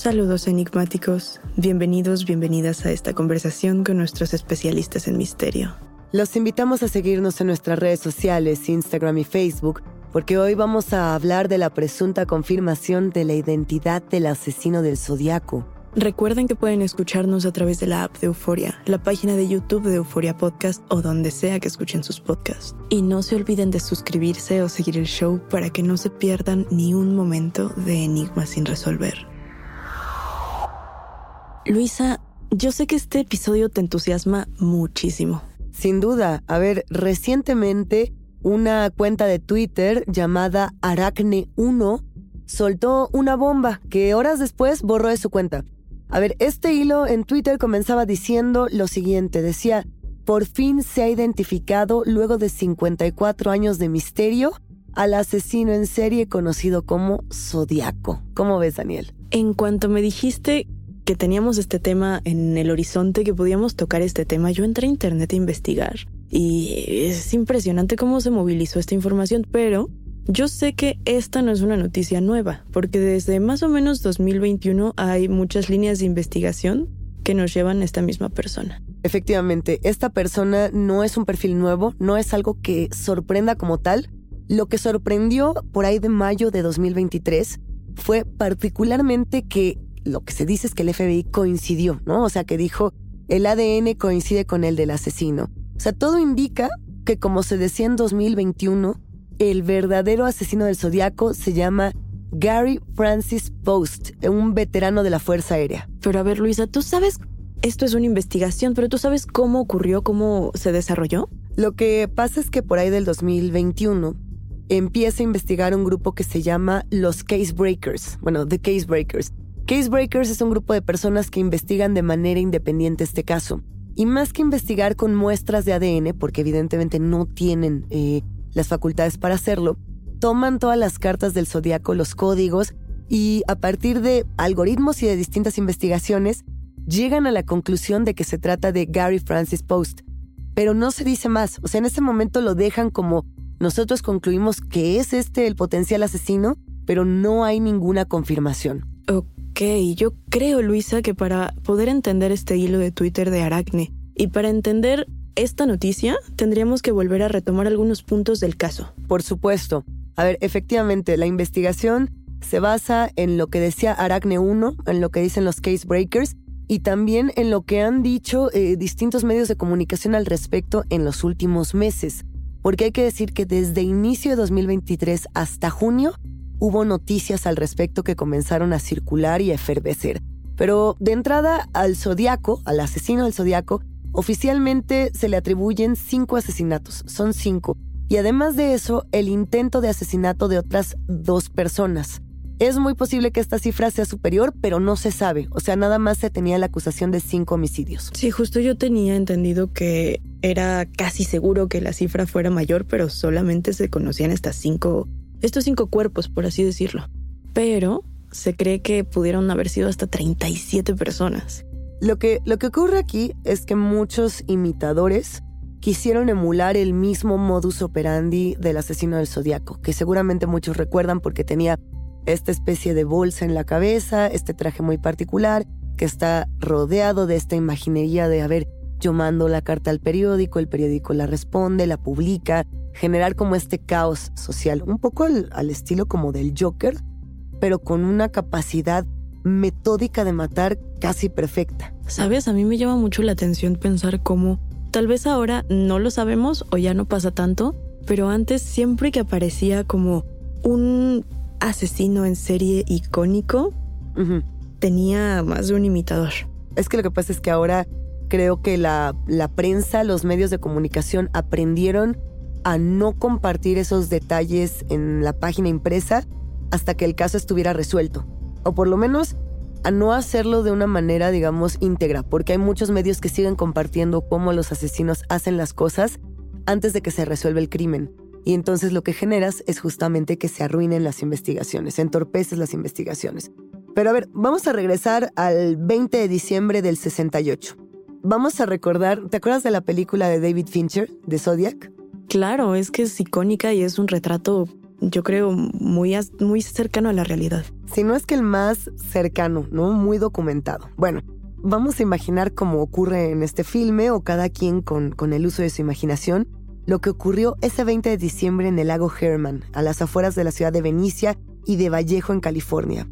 Saludos enigmáticos, bienvenidos, bienvenidas a esta conversación con nuestros especialistas en misterio. Los invitamos a seguirnos en nuestras redes sociales, Instagram y Facebook, porque hoy vamos a hablar de la presunta confirmación de la identidad del asesino del zodiaco. Recuerden que pueden escucharnos a través de la app de Euforia, la página de YouTube de Euforia Podcast o donde sea que escuchen sus podcasts. Y no se olviden de suscribirse o seguir el show para que no se pierdan ni un momento de enigmas sin resolver. Luisa, yo sé que este episodio te entusiasma muchísimo. Sin duda. A ver, recientemente una cuenta de Twitter llamada Aracne1 soltó una bomba que horas después borró de su cuenta. A ver, este hilo en Twitter comenzaba diciendo lo siguiente, decía, por fin se ha identificado luego de 54 años de misterio al asesino en serie conocido como Zodiaco. ¿Cómo ves, Daniel? En cuanto me dijiste que teníamos este tema en el horizonte, que podíamos tocar este tema, yo entré a internet a investigar. Y es impresionante cómo se movilizó esta información, pero yo sé que esta no es una noticia nueva, porque desde más o menos 2021 hay muchas líneas de investigación que nos llevan a esta misma persona. Efectivamente, esta persona no es un perfil nuevo, no es algo que sorprenda como tal. Lo que sorprendió por ahí de mayo de 2023 fue particularmente que lo que se dice es que el FBI coincidió, ¿no? O sea, que dijo, el ADN coincide con el del asesino. O sea, todo indica que como se decía en 2021, el verdadero asesino del zodiaco se llama Gary Francis Post, un veterano de la Fuerza Aérea. Pero a ver, Luisa, ¿tú sabes? Esto es una investigación, pero ¿tú sabes cómo ocurrió, cómo se desarrolló? Lo que pasa es que por ahí del 2021 empieza a investigar un grupo que se llama los Case Breakers, bueno, The Case Breakers, Casebreakers es un grupo de personas que investigan de manera independiente este caso. Y más que investigar con muestras de ADN, porque evidentemente no tienen eh, las facultades para hacerlo, toman todas las cartas del zodiaco, los códigos, y a partir de algoritmos y de distintas investigaciones, llegan a la conclusión de que se trata de Gary Francis Post. pero no se dice más. O sea, en ese momento lo dejan como nosotros concluimos que es este el potencial asesino, pero no hay ninguna confirmación. Ok, yo creo, Luisa, que para poder entender este hilo de Twitter de Aracne y para entender esta noticia, tendríamos que volver a retomar algunos puntos del caso. Por supuesto. A ver, efectivamente, la investigación se basa en lo que decía Aracne 1, en lo que dicen los case breakers y también en lo que han dicho eh, distintos medios de comunicación al respecto en los últimos meses. Porque hay que decir que desde inicio de 2023 hasta junio hubo noticias al respecto que comenzaron a circular y a efervecer. Pero de entrada al zodiaco, al asesino del zodiaco, oficialmente se le atribuyen cinco asesinatos, son cinco. Y además de eso, el intento de asesinato de otras dos personas. Es muy posible que esta cifra sea superior, pero no se sabe. O sea, nada más se tenía la acusación de cinco homicidios. Sí, justo yo tenía entendido que era casi seguro que la cifra fuera mayor, pero solamente se conocían estas cinco, estos cinco cuerpos, por así decirlo. Pero se cree que pudieron haber sido hasta 37 personas. Lo que, lo que ocurre aquí es que muchos imitadores quisieron emular el mismo modus operandi del asesino del zodiaco, que seguramente muchos recuerdan porque tenía esta especie de bolsa en la cabeza, este traje muy particular, que está rodeado de esta imaginería de, a ver, yo mando la carta al periódico, el periódico la responde, la publica, generar como este caos social, un poco al, estilo como del Joker, pero con una capacidad metódica de matar casi perfecta. Sabes, a mí me llama mucho la atención pensar cómo tal vez ahora no lo sabemos o ya no pasa tanto, pero antes siempre que aparecía como un asesino en serie icónico, tenía más de un imitador. Es que lo que pasa es que ahora creo que la, la prensa, los medios de comunicación aprendieron a no compartir esos detalles en la página impresa hasta que el caso estuviera resuelto. O por lo menos a no hacerlo de una manera, digamos, íntegra, porque hay muchos medios que siguen compartiendo cómo los asesinos hacen las cosas antes de que se resuelva el crimen. Y entonces lo que generas es justamente que se arruinen las investigaciones, entorpeces las investigaciones. Pero a ver, vamos a regresar al 20 de diciembre del 68. Vamos a recordar, ¿te acuerdas de la película de David Fincher, de Zodiac? Claro, es que es icónica y es un retrato, yo creo, muy, muy cercano a la realidad. Si no es que el más cercano, ¿no? Muy documentado. Bueno, vamos a imaginar cómo ocurre en este filme o cada quien con, con el uso de su imaginación lo que ocurrió ese 20 de diciembre en el lago Herman, a las afueras de la ciudad de Venecia y de Vallejo, en California.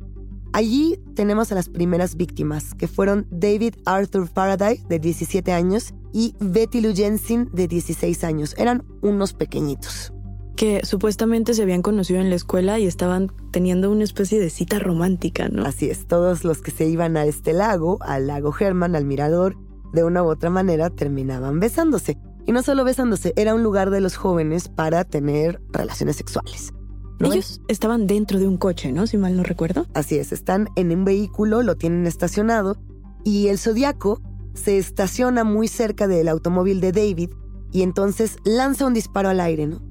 Allí tenemos a las primeras víctimas, que fueron David Arthur Faraday, de 17 años, y Betty Lou Jensen, de 16 años. Eran unos pequeñitos. Que supuestamente se habían conocido en la escuela y estaban teniendo una especie de cita romántica, ¿no? Así es, todos los que se iban a este lago, al lago Herman, al mirador, de una u otra manera terminaban besándose. Y no solo besándose, era un lugar de los jóvenes para tener relaciones sexuales. Ellos estaban dentro de un coche, ¿no? Si mal no recuerdo. Así es, están en un vehículo, lo tienen estacionado y el zodiaco se estaciona muy cerca del automóvil de David y entonces lanza un disparo al aire, ¿no?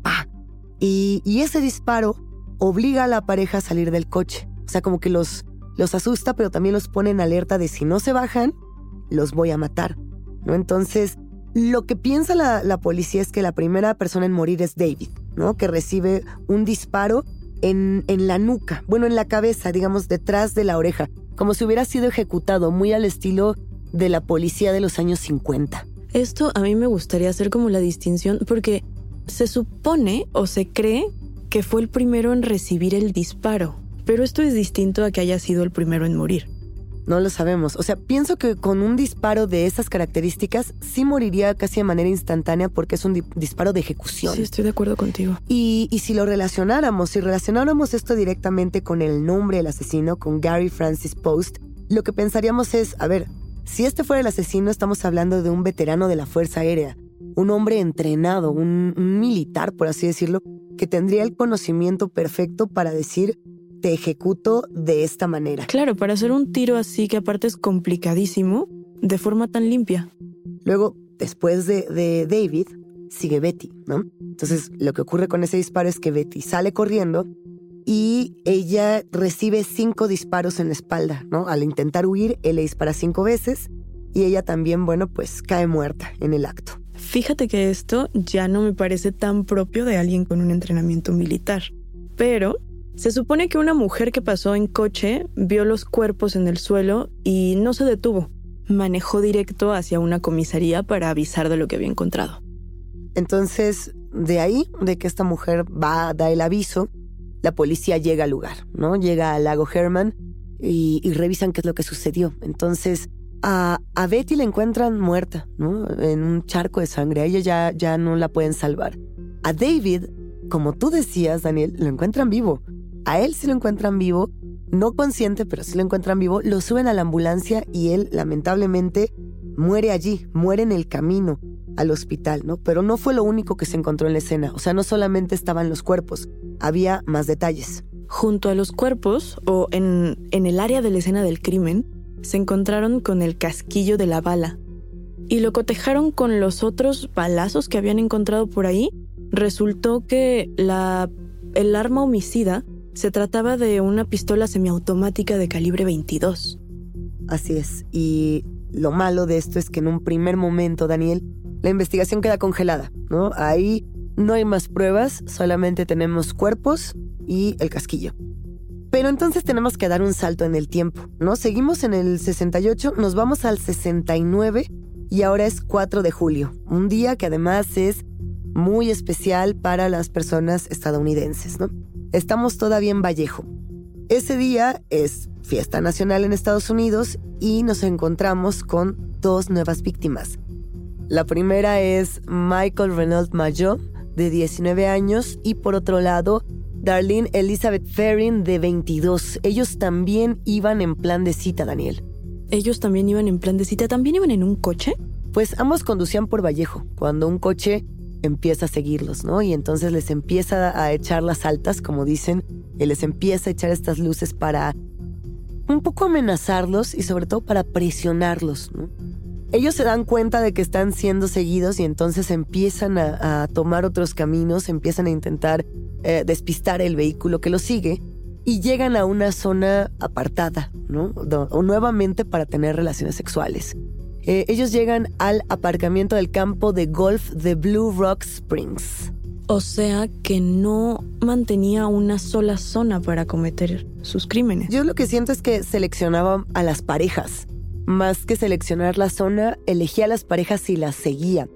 Y, y, ese disparo obliga a la pareja a salir del coche. O sea, como que los, los asusta, pero también los pone en alerta de si no se bajan, los voy a matar, ¿no? Entonces lo que piensa la, policía es que la primera persona en morir es David, ¿no? Que recibe un disparo en, en la nuca, bueno, en la cabeza, digamos, detrás de la oreja, como si hubiera sido ejecutado, muy al estilo de la policía de los años 50. Esto a mí me gustaría hacer como la distinción porque se supone o se cree que fue el primero en recibir el disparo, pero esto es distinto a que haya sido el primero en morir. No lo sabemos. O sea, pienso que con un disparo de esas características sí moriría casi de manera instantánea porque es un disparo de ejecución. Sí, estoy de acuerdo contigo. Y, y si lo relacionáramos, si relacionáramos esto directamente con el nombre del asesino, con Gary Francis Post, lo que pensaríamos es, a ver, si este fuera el asesino, estamos hablando de un veterano de la Fuerza Aérea, un hombre entrenado, un militar, por así decirlo, que tendría el conocimiento perfecto para decir te ejecuto de esta manera. Claro, para hacer un tiro así que aparte es complicadísimo, de forma tan limpia. Luego, después de, David, sigue Betty, ¿no? Entonces, lo que ocurre con ese disparo es que Betty sale corriendo y ella recibe cinco disparos en la espalda, ¿no? Al intentar huir, él le dispara cinco veces y ella también, bueno, pues cae muerta en el acto. Fíjate que esto ya no me parece tan propio de alguien con un entrenamiento militar. Pero se supone que una mujer que pasó en coche vio los cuerpos en el suelo y no se detuvo. Manejó directo hacia una comisaría para avisar de lo que había encontrado. Entonces, de ahí, de que esta mujer va a dar el aviso, la policía llega al lugar, ¿no? Llega al lago Herman y, revisan qué es lo que sucedió. Entonces, a, a, Betty la encuentran muerta, ¿no? En un charco de sangre. A ella ya, ya no la pueden salvar. A David, como tú decías, Daniel, lo encuentran vivo. A él sí lo encuentran vivo, no consciente, pero sí lo encuentran vivo. Lo suben a la ambulancia y él, lamentablemente, muere allí, muere en el camino al hospital, ¿no? Pero no fue lo único que se encontró en la escena. O sea, no solamente estaban los cuerpos, había más detalles. Junto a los cuerpos, o en, en el área de la escena del crimen, se encontraron con el casquillo de la bala y lo cotejaron con los otros balazos que habían encontrado por ahí. Resultó que la, el arma homicida se trataba de una pistola semiautomática de calibre 22. Así es, y lo malo de esto es que en un primer momento, Daniel, la investigación queda congelada, ¿no? Ahí no hay más pruebas, solamente tenemos cuerpos y el casquillo. Pero entonces tenemos que dar un salto en el tiempo, ¿no? Seguimos en el 68, nos vamos al 69 y ahora es 4 de julio, un día que además es muy especial para las personas estadounidenses, ¿no? Estamos todavía en Vallejo. Ese día es fiesta nacional en Estados Unidos y nos encontramos con dos nuevas víctimas. La primera es Michael Renault Mayo, de 19 años, y por otro lado, Darlene Elizabeth Ferrin, de 22. Ellos también iban en plan de cita, Daniel. ¿Ellos también iban en plan de cita? ¿También iban en un coche? Pues ambos conducían por Vallejo, cuando un coche empieza a seguirlos, ¿no? Y entonces les empieza a echar las altas, como dicen, y les empieza a echar estas luces para un poco amenazarlos y sobre todo para presionarlos, ¿no? Ellos se dan cuenta de que están siendo seguidos y entonces empiezan a, a tomar otros caminos, empiezan a intentar eh, despistar el vehículo que los sigue y llegan a una zona apartada, ¿no? O nuevamente para tener relaciones sexuales. Eh, ellos llegan al aparcamiento del campo de golf de Blue Rock Springs. O sea que no mantenía una sola zona para cometer sus crímenes. Yo lo que siento es que seleccionaba a las parejas. Más que seleccionar la zona, elegía a las parejas y las seguía.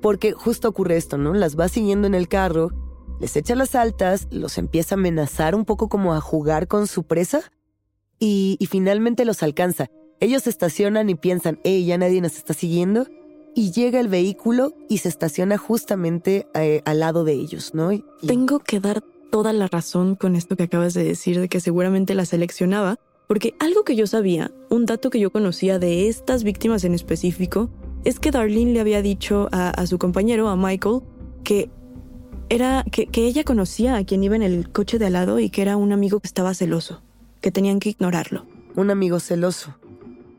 Porque justo ocurre esto, ¿no? Las va siguiendo en el carro les echa las altas, los empieza a amenazar un poco como a jugar con su presa y, finalmente los alcanza. Ellos se estacionan y piensan, hey, ya nadie nos está siguiendo. Y llega el vehículo y se estaciona justamente eh, al lado de ellos, ¿no? Tengo que dar toda la razón con esto que acabas de decir, de que seguramente la seleccionaba, porque algo que yo sabía, un dato que yo conocía de estas víctimas en específico, es que Darlene le había dicho a su compañero, a Michael, que era que, ella conocía a quien iba en el coche de al lado y que era un amigo que estaba celoso, que tenían que ignorarlo. Un amigo celoso.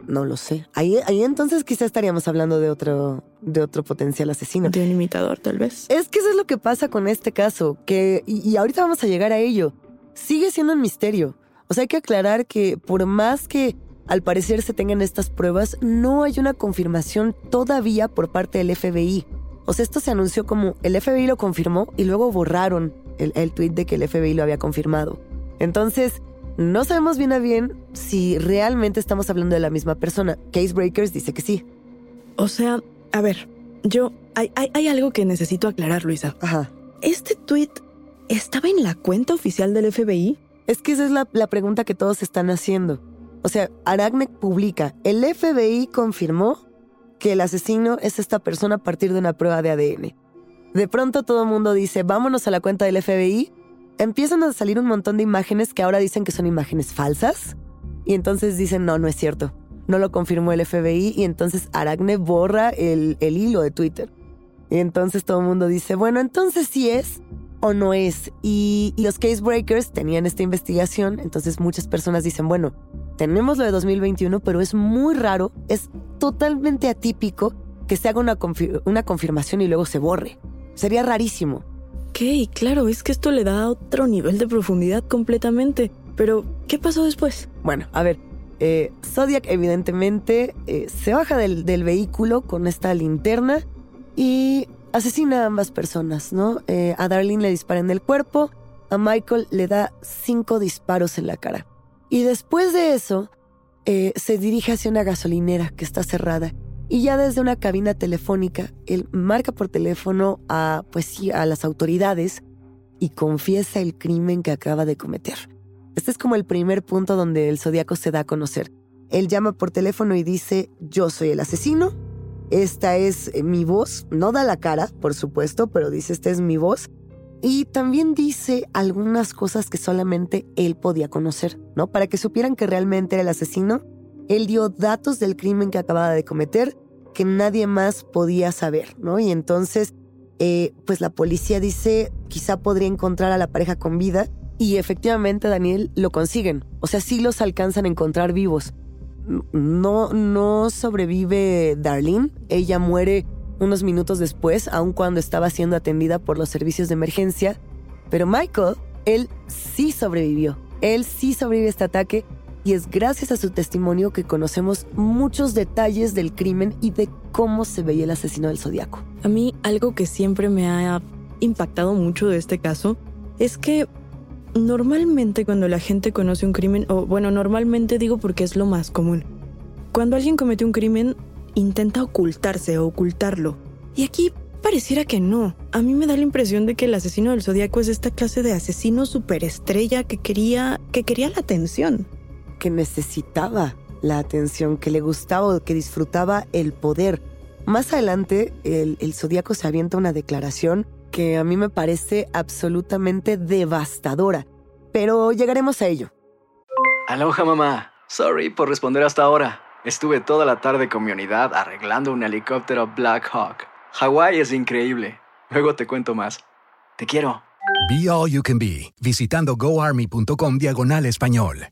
No lo sé. Ahí, ahí entonces quizá estaríamos hablando de otro, de otro potencial asesino. De un imitador, tal vez. Es que eso es lo que pasa con este caso, que, y, y ahorita vamos a llegar a ello, sigue siendo un misterio. O sea, hay que aclarar que por más que al parecer se tengan estas pruebas, no hay una confirmación todavía por parte del FBI. O sea, esto se anunció como el FBI lo confirmó y luego borraron el, el tweet de que el FBI lo había confirmado. Entonces, no sabemos bien a bien si realmente estamos hablando de la misma persona. Case Breakers dice que sí. O sea, a ver, yo. Hay, hay, algo que necesito aclarar, Luisa. Ajá. ¿Este tweet estaba en la cuenta oficial del FBI? Es que esa es la, la pregunta que todos están haciendo. O sea, Aracne publica: el FBI confirmó que el asesino es esta persona a partir de una prueba de ADN. De pronto todo el mundo dice, vámonos a la cuenta del FBI. Empiezan a salir un montón de imágenes que ahora dicen que son imágenes falsas. Y entonces dicen, no, no es cierto. No lo confirmó el FBI y entonces Aragne borra el, el hilo de Twitter. Y entonces todo el mundo dice, bueno, entonces sí es o no es. Y, los case breakers tenían esta investigación, entonces muchas personas dicen, bueno, tenemos lo de 2021, pero es muy raro, es totalmente atípico que se haga una, una confirmación y luego se borre. Sería rarísimo. Ok, claro, es que esto le da otro nivel de profundidad completamente. Pero, ¿qué pasó después? Bueno, a ver, eh, Zodiac evidentemente eh, se baja del, del, vehículo con esta linterna y asesina a ambas personas, ¿no? Eh, a Darlene le dispara en el cuerpo, a Michael le da cinco disparos en la cara. Y después de eso, se dirige hacia una gasolinera que está cerrada. Y ya desde una cabina telefónica, él marca por teléfono a, pues sí, a las autoridades y confiesa el crimen que acaba de cometer. Este es como el primer punto donde el zodiaco se da a conocer. Él llama por teléfono y dice, yo soy el asesino, esta es eh, mi voz, no da la cara, por supuesto, pero dice, esta es mi voz. Y también dice algunas cosas que solamente él podía conocer, ¿no? Para que supieran que realmente era el asesino, él dio datos del crimen que acababa de cometer que nadie más podía saber, ¿no? Y entonces, eh, pues la policía dice, quizá podría encontrar a la pareja con vida, y efectivamente, Daniel, lo consiguen. O sea, sí los alcanzan a encontrar vivos. No, no sobrevive Darlene. Ella muere unos minutos después, aun cuando estaba siendo atendida por los servicios de emergencia. Pero Michael, él sí sobrevivió. Él sí sobrevive a este ataque y es gracias a su testimonio que conocemos muchos detalles del crimen y de cómo se veía el asesino del zodiaco. A mí algo que siempre me ha impactado mucho de este caso es que normalmente cuando la gente conoce un crimen, o bueno, normalmente digo porque es lo más común, cuando alguien comete un crimen intenta ocultarse o ocultarlo. Y aquí pareciera que no. A mí me da la impresión de que el asesino del zodiaco es esta clase de asesino superestrella que quería, que quería la atención. Que necesitaba la atención, que le gustaba o que disfrutaba el poder. Más adelante, el, el zodiaco se avienta una declaración que a mí me parece absolutamente devastadora. Pero llegaremos a ello. Aloha mamá. Sorry por responder hasta ahora. Estuve toda la tarde con mi unidad arreglando un helicóptero Black Hawk. Hawái es increíble. Luego te cuento más. Te quiero. Be All You Can Be, visitando goarmy.com diagonal español.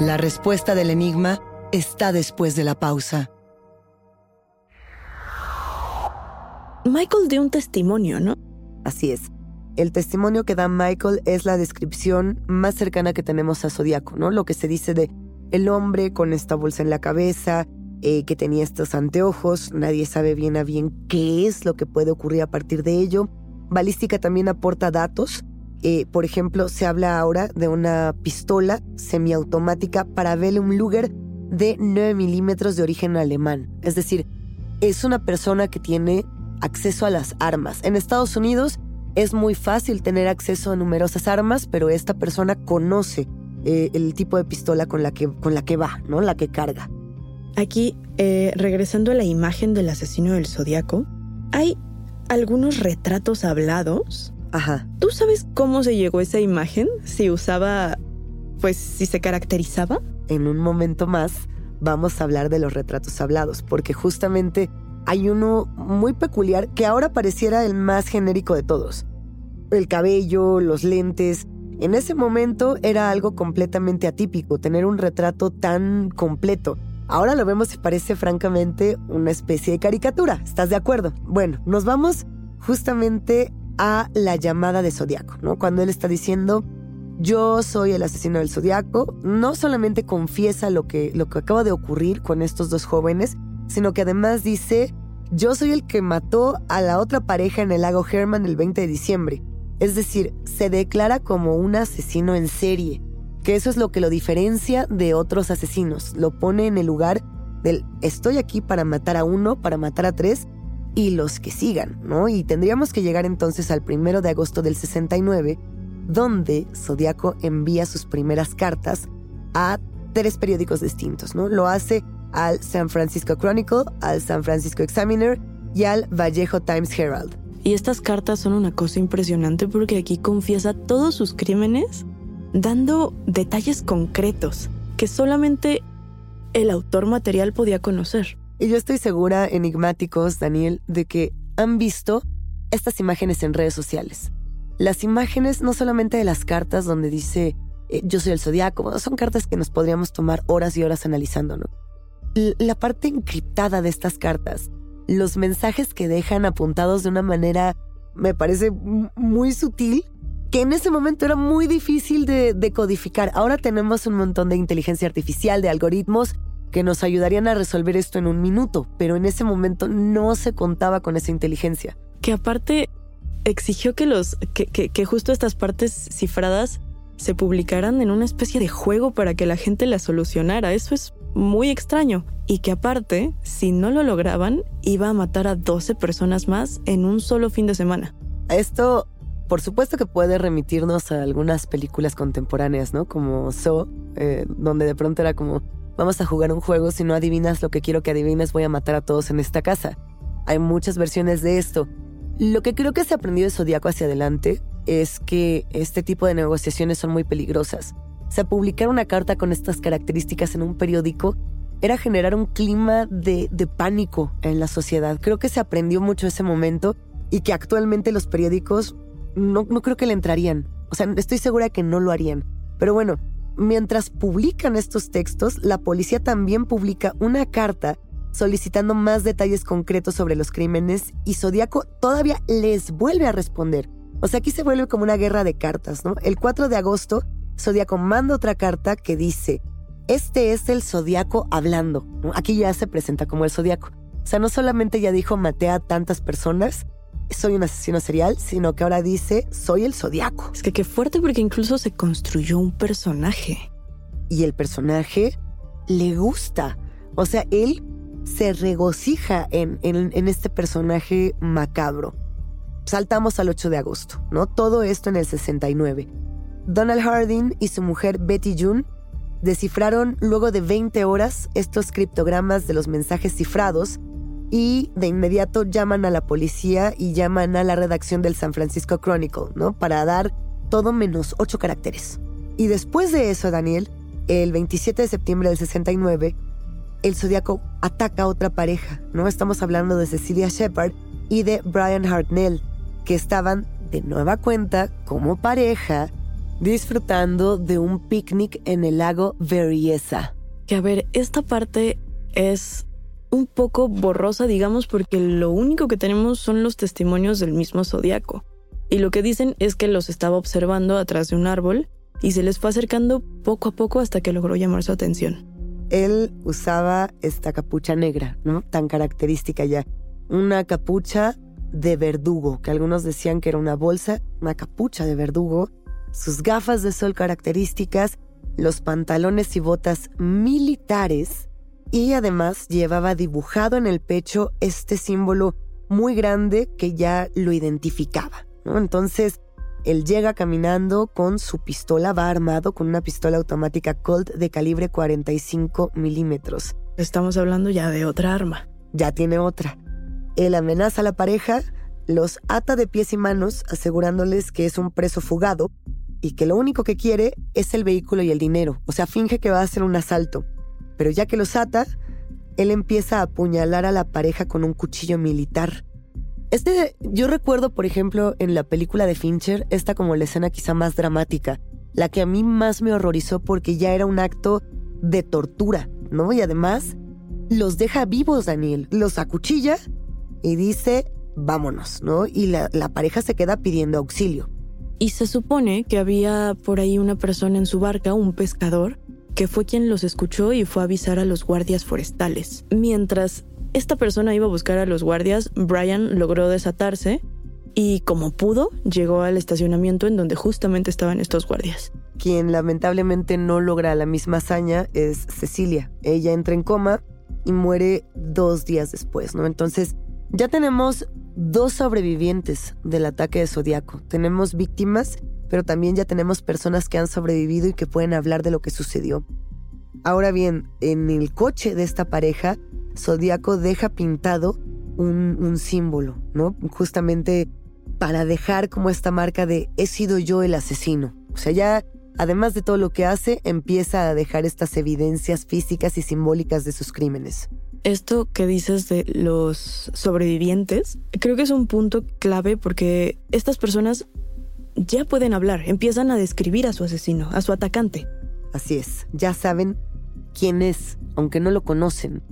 La respuesta del enigma está después de la pausa. Michael dio un testimonio, ¿no? Así es. El testimonio que da Michael es la descripción más cercana que tenemos a Zodíaco, ¿no? Lo que se dice de el hombre con esta bolsa en la cabeza, eh, que tenía estos anteojos, nadie sabe bien a bien qué es lo que puede ocurrir a partir de ello. Balística también aporta datos. Eh, por ejemplo, se habla ahora de una pistola semiautomática para Velum Luger de 9 milímetros de origen alemán. Es decir, es una persona que tiene acceso a las armas. En Estados Unidos es muy fácil tener acceso a numerosas armas, pero esta persona conoce eh, el tipo de pistola con la que, con la que va, ¿no? La que carga. Aquí, eh, regresando a la imagen del asesino del zodiaco, hay algunos retratos hablados. Ajá. ¿Tú sabes cómo se llegó a esa imagen? Si usaba, pues, si se caracterizaba. En un momento más vamos a hablar de los retratos hablados, porque justamente hay uno muy peculiar que ahora pareciera el más genérico de todos. El cabello, los lentes. En ese momento era algo completamente atípico tener un retrato tan completo. Ahora lo vemos y parece francamente una especie de caricatura. ¿Estás de acuerdo? Bueno, nos vamos justamente a la llamada de Zodiaco, ¿no? Cuando él está diciendo, yo soy el asesino del Zodiaco, no solamente confiesa lo que, lo que acaba de ocurrir con estos dos jóvenes, sino que además dice, yo soy el que mató a la otra pareja en el lago Herman el 20 de diciembre. Es decir, se declara como un asesino en serie, que eso es lo que lo diferencia de otros asesinos. Lo pone en el lugar del estoy aquí para matar a uno, para matar a tres y los que sigan, ¿no? Y tendríamos que llegar entonces al primero de agosto del 69, donde Zodiaco envía sus primeras cartas a tres periódicos distintos, ¿no? Lo hace al San Francisco Chronicle, al San Francisco Examiner y al Vallejo Times Herald. Y estas cartas son una cosa impresionante porque aquí confiesa todos sus crímenes dando detalles concretos que solamente el autor material podía conocer. Y yo estoy segura, enigmáticos, Daniel, de que han visto estas imágenes en redes sociales. Las imágenes no solamente de las cartas donde dice eh, yo soy el zodiaco, son cartas que nos podríamos tomar horas y horas analizando, ¿no? La parte encriptada de estas cartas, los mensajes que dejan apuntados de una manera, me parece muy sutil, que en ese momento era muy difícil de, de codificar. Ahora tenemos un montón de inteligencia artificial, de algoritmos que nos ayudarían a resolver esto en un minuto, pero en ese momento no se contaba con esa inteligencia. Que aparte exigió que los que, que, justo estas partes cifradas se publicaran en una especie de juego para que la gente las solucionara. Eso es muy extraño. Y que aparte, si no lo lograban, iba a matar a 12 personas más en un solo fin de semana. Esto, por supuesto que puede remitirnos a algunas películas contemporáneas, ¿no? Como So, eh, donde de pronto era como, Vamos a jugar un juego, si no adivinas lo que quiero que adivines voy a matar a todos en esta casa. Hay muchas versiones de esto. Lo que creo que se aprendió de Zodíaco hacia adelante es que este tipo de negociaciones son muy peligrosas. O sea, publicar una carta con estas características en un periódico era generar un clima de, pánico en la sociedad. Creo que se aprendió mucho ese momento y que actualmente los periódicos no, no creo que le entrarían. O sea, estoy segura que no lo harían. Pero bueno, Mientras publican estos textos, la policía también publica una carta solicitando más detalles concretos sobre los crímenes y Zodíaco todavía les vuelve a responder. O sea, aquí se vuelve como una guerra de cartas, ¿no? El 4 de agosto, Zodíaco manda otra carta que dice, este es el Zodíaco hablando. Aquí ya se presenta como el Zodíaco. O sea, no solamente ya dijo maté a tantas personas, soy un asesino serial, sino que ahora dice soy el zodiaco. Es que qué fuerte porque incluso se construyó un personaje. Y el personaje le gusta. O sea, él se regocija en, en, este personaje macabro. Saltamos al 8 de agosto, ¿no? Todo esto en el 69. Donald Harding y su mujer Betty June descifraron luego de 20 horas estos criptogramas de los mensajes cifrados y de inmediato llaman a la policía y llaman a la redacción del San Francisco Chronicle, ¿no? Para dar todo menos ocho caracteres. Y después de eso, Daniel, el 27 de septiembre del 69, el Zodíaco ataca a otra pareja, ¿no? Estamos hablando de Cecilia Shepard y de Brian Hartnell, que estaban de nueva cuenta como pareja disfrutando de un picnic en el lago Berryessa. Que a ver, esta parte es un poco borrosa, digamos, porque lo único que tenemos son los testimonios del mismo zodiaco. Y lo que dicen es que los estaba observando atrás de un árbol y se les fue acercando poco a poco hasta que logró llamar su atención. Él usaba esta capucha negra, ¿no? Tan característica ya. Una capucha de verdugo, que algunos decían que era una bolsa, una capucha de verdugo, sus gafas de sol características, los pantalones y botas militares y además llevaba dibujado en el pecho este símbolo muy grande que ya lo identificaba. Entonces, él llega caminando con su pistola, va armado con una pistola automática Colt de calibre 45 milímetros. Estamos hablando ya de otra arma. Ya tiene otra. Él amenaza a la pareja, los ata de pies y manos, asegurándoles que es un preso fugado y que lo único que quiere es el vehículo y el dinero. O sea, finge que va a hacer un asalto. Pero ya que los ata, él empieza a apuñalar a la pareja con un cuchillo militar. Este, yo recuerdo, por ejemplo, en la película de Fincher, esta como la escena quizá más dramática, la que a mí más me horrorizó porque ya era un acto de tortura, ¿no? Y además los deja vivos, Daniel, los acuchilla y dice, vámonos, ¿no? Y la, la pareja se queda pidiendo auxilio. Y se supone que había por ahí una persona en su barca, un pescador, que fue quien los escuchó y fue a avisar a los guardias forestales. Mientras esta persona iba a buscar a los guardias, Brian logró desatarse y como pudo llegó al estacionamiento en donde justamente estaban estos guardias. Quien lamentablemente no logra la misma hazaña es Cecilia. Ella entra en coma y muere dos días después, ¿no? Entonces ya tenemos dos sobrevivientes del ataque de Zodíaco. Tenemos víctimas, pero también ya tenemos personas que han sobrevivido y que pueden hablar de lo que sucedió. Ahora bien, en el coche de esta pareja, Zodíaco deja pintado un, símbolo, ¿no? Justamente para dejar como esta marca de he sido yo el asesino. O sea, ya además de todo lo que hace, empieza a dejar estas evidencias físicas y simbólicas de sus crímenes. Esto que dices de los sobrevivientes, creo que es un punto clave porque estas personas ya pueden hablar, empiezan a describir a su asesino, a su atacante. Así es, ya saben quién es, aunque no lo conocen.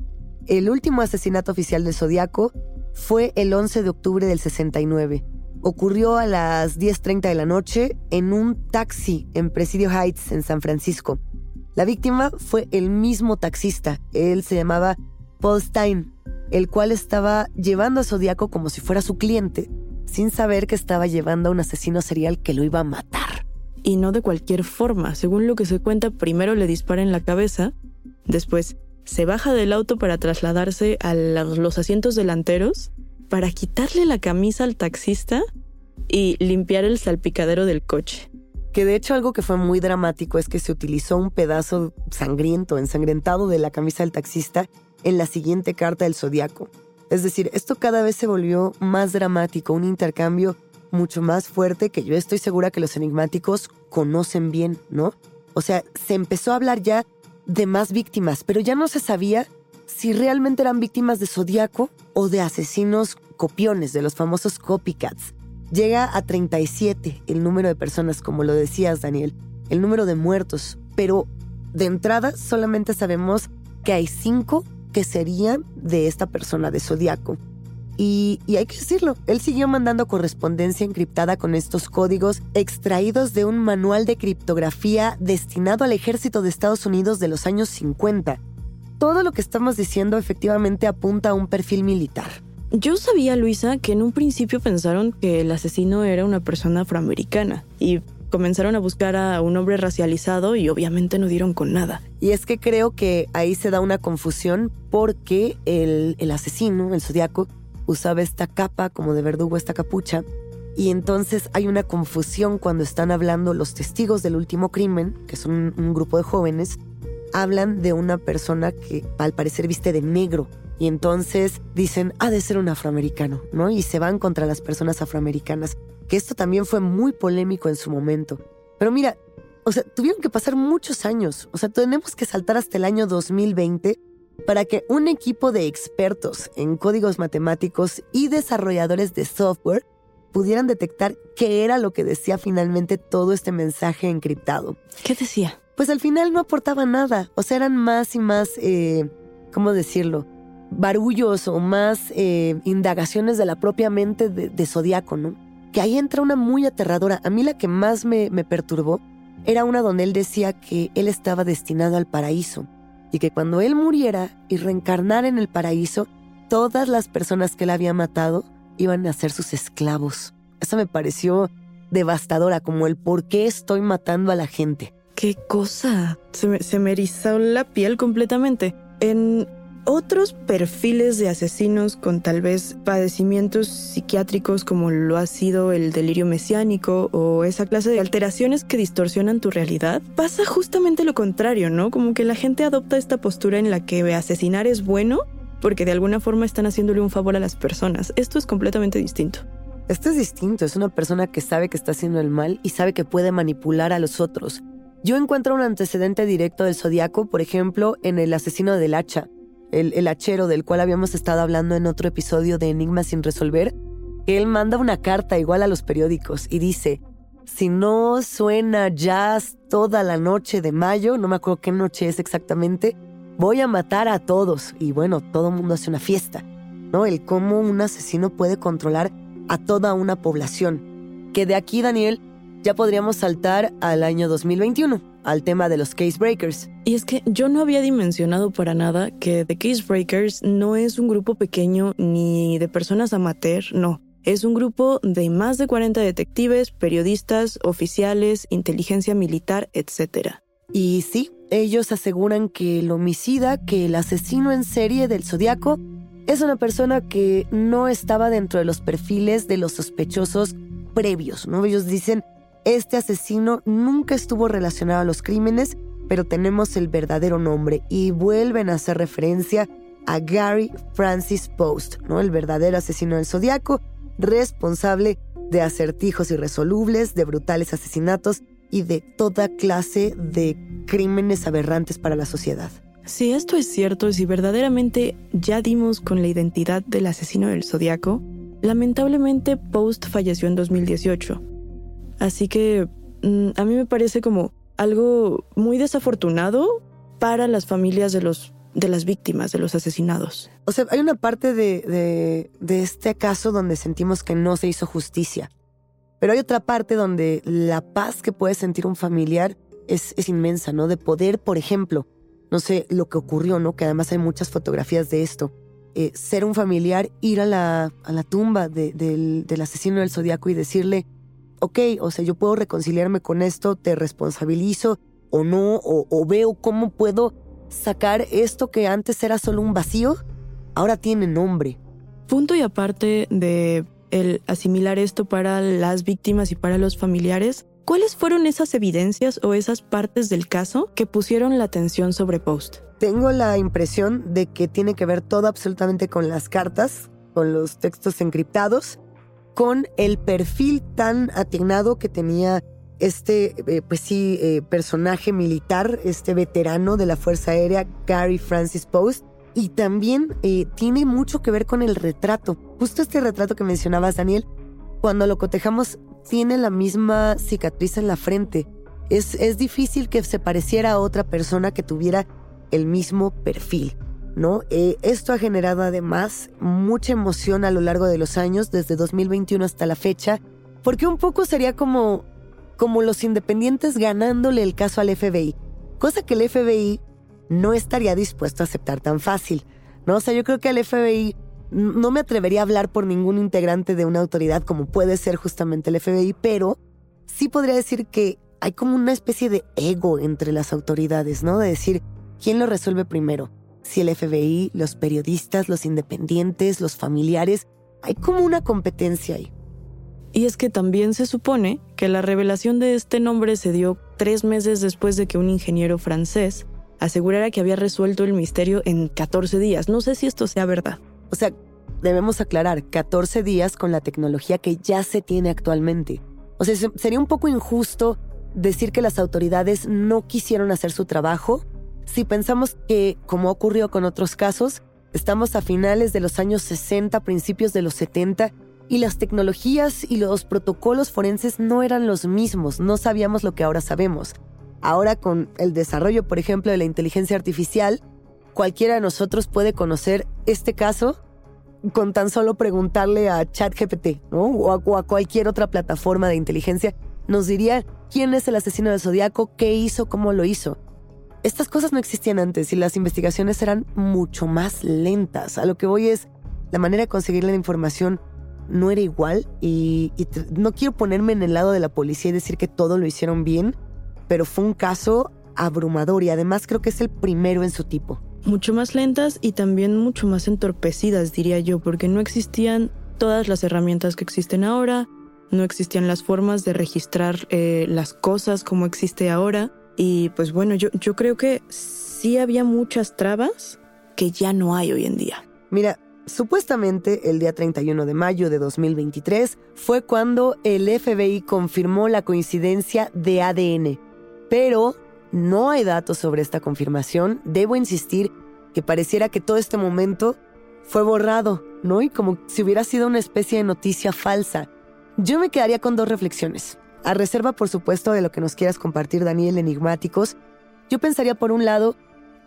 El último asesinato oficial del Zodíaco fue el 11 de octubre del 69 ocurrió a las 10.30 de la noche en un taxi en Presidio Heights, en San Francisco. La víctima fue el mismo taxista. Él se llamaba Paul Stein, el cual estaba llevando a Zodíaco como si fuera su cliente, sin saber que estaba llevando a un asesino serial que lo iba a matar. Y no de cualquier forma. Según lo que se cuenta, primero le dispara en la cabeza, después se baja del auto para trasladarse a los asientos delanteros para quitarle la camisa al taxista y limpiar el salpicadero del coche. Que de hecho algo que fue muy dramático es que se utilizó un pedazo sangriento, ensangrentado de la camisa del taxista en la siguiente carta del zodiaco. Es decir, esto cada vez se volvió más dramático, un intercambio mucho más fuerte que yo estoy segura que los enigmáticos conocen bien, ¿no? O sea, se empezó a hablar ya de más víctimas, pero ya no se sabía si realmente eran víctimas de zodiaco o de asesinos copiones, de los famosos copycats. Llega a 37 el número de personas, como lo decías, Daniel, el número de muertos, pero de entrada solamente sabemos que hay cinco que serían de esta persona de Zodíaco. Y, y, hay que decirlo, él siguió mandando correspondencia encriptada con estos códigos extraídos de un manual de criptografía destinado al ejército de Estados Unidos de los años 50. Todo lo que estamos diciendo efectivamente apunta a un perfil militar. Yo sabía, Luisa, que en un principio pensaron que el asesino era una persona afroamericana y comenzaron a buscar a un hombre racializado y obviamente no dieron con nada. Y es que creo que ahí se da una confusión porque el, el asesino, el zodiaco, usaba esta capa como de verdugo, esta capucha, y entonces hay una confusión cuando están hablando los testigos del último crimen, que son un grupo de jóvenes, hablan de una persona que al parecer viste de negro y entonces dicen, ha de ser un afroamericano, ¿no? Y se van contra las personas afroamericanas, que esto también fue muy polémico en su momento. Pero mira, o sea, tuvieron que pasar muchos años, o sea, tenemos que saltar hasta el año 2020 para que un equipo de expertos en códigos matemáticos y desarrolladores de software pudieran detectar qué era lo que decía finalmente todo este mensaje encriptado. ¿Qué decía? Pues al final no aportaba nada, o sea, eran más y más, eh, ¿cómo decirlo? Barullos o más eh, indagaciones de la propia mente de, de Zodíaco, ¿no? Que ahí entra una muy aterradora. A mí la que más me, me perturbó era una donde él decía que él estaba destinado al paraíso y que cuando él muriera y reencarnara en el paraíso, todas las personas que él había matado iban a ser sus esclavos. Eso me pareció devastadora, como el por qué estoy matando a la gente. ¿Qué cosa? Se me, se me erizó la piel completamente. En otros perfiles de asesinos con tal vez padecimientos psiquiátricos como lo ha sido el delirio mesiánico o esa clase de alteraciones que distorsionan tu realidad, pasa justamente lo contrario, ¿no? Como que la gente adopta esta postura en la que asesinar es bueno porque de alguna forma están haciéndole un favor a las personas. Esto es completamente distinto. Esto es distinto, es una persona que sabe que está haciendo el mal y sabe que puede manipular a los otros. Yo encuentro un antecedente directo del zodiaco, por ejemplo, en el asesino del hacha el, hachero del cual habíamos estado hablando en otro episodio de Enigmas sin resolver, él manda una carta igual a los periódicos y dice, si no suena jazz toda la noche de mayo, no me acuerdo qué noche es exactamente, voy a matar a todos. Y bueno, todo el mundo hace una fiesta, ¿no? El cómo un asesino puede controlar a toda una población. Que de aquí, Daniel, ya podríamos saltar al año 2021, al tema de los Case Breakers. Y es que yo no había dimensionado para nada que The Case Breakers no es un grupo pequeño ni de personas amateur, no. Es un grupo de más de 40 detectives, periodistas, oficiales, inteligencia militar, etc. Y sí, ellos aseguran que el homicida, que el asesino en serie del Zodiaco, es una persona que no estaba dentro de los perfiles de los sospechosos previos, ¿no? Ellos dicen, este asesino nunca estuvo relacionado a los crímenes, pero tenemos el verdadero nombre y vuelven a hacer referencia a Gary Francis Post, ¿no? El verdadero asesino del Zodiaco, responsable de acertijos irresolubles, de brutales asesinatos y de toda clase de crímenes aberrantes para la sociedad. Si esto es cierto, si verdaderamente ya dimos con la identidad del asesino del Zodiaco, lamentablemente Post falleció en 2018. Así que mm, a mí me parece como algo muy desafortunado para las familias de los de las víctimas, de los asesinados. O sea, hay una parte de, de, este caso donde sentimos que no se hizo justicia. Pero hay otra parte donde la paz que puede sentir un familiar es, es inmensa, ¿no? De poder, por ejemplo, no sé, lo que ocurrió, ¿no? Que además hay muchas fotografías de esto. Eh, ser un familiar, ir a la, a la tumba del, del, asesino del zodiaco y decirle, ok, o sea, yo puedo reconciliarme con esto, te responsabilizo o no, o, o veo cómo puedo sacar esto que antes era solo un vacío, ahora tiene nombre. Punto y aparte de el asimilar esto para las víctimas y para los familiares, ¿Cuáles fueron esas evidencias o esas partes del caso que pusieron la atención sobre Post? Tengo la impresión de que tiene que ver todo absolutamente con las cartas, con los textos encriptados, con el perfil tan atignado que tenía este, eh, pues sí, eh, personaje militar, este veterano de la Fuerza Aérea, Gary Francis Post, y también eh, tiene mucho que ver con el retrato. Justo este retrato que mencionabas, Daniel, cuando lo cotejamos tiene la misma cicatriz en la frente. Es, es difícil que se pareciera a otra persona que tuviera el mismo perfil, ¿no? Eh, esto ha generado además mucha emoción a lo largo de los años, desde 2021 hasta la fecha, porque un poco sería como, como los independientes ganándole el caso al FBI, cosa que el FBI no estaría dispuesto a aceptar tan fácil, ¿no? O sea, yo creo que al FBI no me atrevería a hablar por ningún integrante de una autoridad como puede ser justamente el FBI, pero sí podría decir que hay como una especie de ego entre las autoridades, ¿no? De decir, ¿quién lo resuelve primero? Si el FBI, los periodistas, los independientes, los familiares, hay como una competencia ahí. Y es que también se supone que la revelación de este nombre se dio tres meses después de que un ingeniero francés asegurara que había resuelto el misterio en 14 días. No sé si esto sea verdad. O sea, debemos aclarar, 14 días con la tecnología que ya se tiene actualmente. O sea, sería un poco injusto decir que las autoridades no quisieron hacer su trabajo si pensamos que, como ocurrió con otros casos, estamos a finales de los años 60, principios de los 70, y las tecnologías y los protocolos forenses no eran los mismos, no sabíamos lo que ahora sabemos. Ahora con el desarrollo, por ejemplo, de la inteligencia artificial, cualquiera de nosotros puede conocer este caso con tan solo preguntarle a ChatGPT ¿no? o, a, cualquier otra plataforma de inteligencia, nos diría quién es el asesino del zodiaco, qué hizo, cómo lo hizo. Estas cosas no existían antes y las investigaciones eran mucho más lentas. A lo que voy es, la manera de conseguir la información no era igual y no quiero ponerme en el lado de la policía y decir que todo lo hicieron bien, pero fue un caso abrumador y además creo que es el primero en su tipo mucho más lentas y también mucho más entorpecidas, diría yo, porque no existían todas las herramientas que existen ahora, no existían las formas de registrar eh, las cosas como existe ahora. Y pues bueno, yo, yo creo que sí había muchas trabas que ya no hay hoy en día. Mira, supuestamente el día 31 de mayo de 2023 fue cuando el FBI confirmó la coincidencia de ADN, pero no hay datos sobre esta confirmación. Debo insistir que pareciera que todo este momento fue borrado, ¿no? Y como si hubiera sido una especie de noticia falsa. Yo me quedaría con dos reflexiones. A reserva, por supuesto, de lo que nos quieras compartir, Daniel, enigmáticos, yo pensaría, por un lado,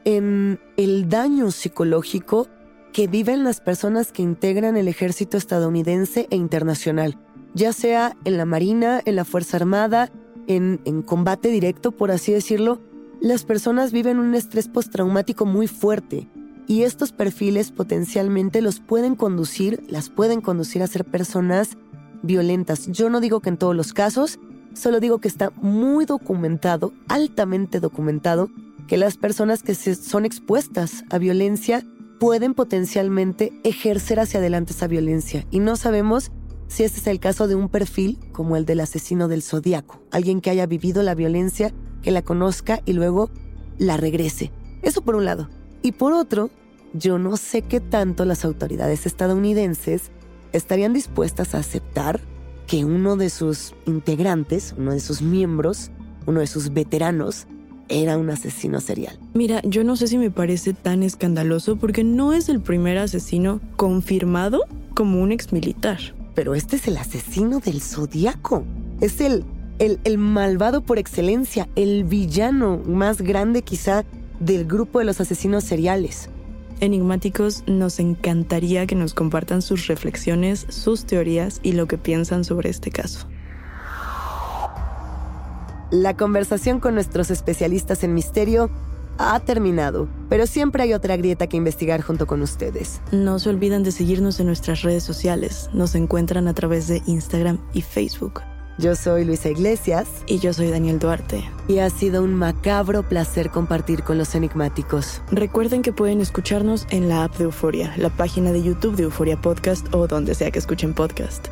en el daño psicológico que viven las personas que integran el ejército estadounidense e internacional. ya sea en la Marina, en la Fuerza Armada, en, combate directo, por así decirlo, las personas viven un estrés postraumático muy fuerte y estos perfiles potencialmente los pueden conducir, las pueden conducir a ser personas violentas. Yo no digo que en todos los casos, solo digo que está muy documentado, altamente documentado, que las personas que se son expuestas a violencia pueden potencialmente ejercer hacia adelante esa violencia. Y no sabemos si este es el caso de un perfil como el del asesino del zodiaco, alguien que haya vivido la violencia, que la conozca y luego la regrese. Eso por un lado. Y por otro, yo no sé qué tanto las autoridades estadounidenses estarían dispuestas a aceptar que uno de sus integrantes, uno de sus miembros, uno de sus veteranos, era un asesino serial. Mira, yo no sé si me parece tan escandaloso porque no es el primer asesino confirmado como un exmilitar. Pero este es el asesino del zodiaco. Es el, el, el malvado por excelencia, el villano más grande quizá del grupo de los asesinos seriales. Enigmáticos, nos encantaría que nos compartan sus reflexiones, sus teorías y lo que piensan sobre este caso. La conversación con nuestros especialistas en misterio ha terminado, pero siempre hay otra grieta que investigar junto con ustedes. No se olviden de seguirnos en nuestras redes sociales. Nos encuentran a través de Instagram y Facebook. Yo soy Luisa Iglesias. Y yo soy Daniel Duarte. Y ha sido un macabro placer compartir con los enigmáticos. Recuerden que pueden escucharnos en la app de Euforia, la página de YouTube de Euforia Podcast o donde sea que escuchen podcast.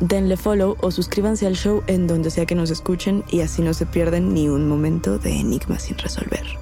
Denle follow o suscríbanse al show en donde sea que nos escuchen y así no se pierden ni un momento de enigma sin resolver.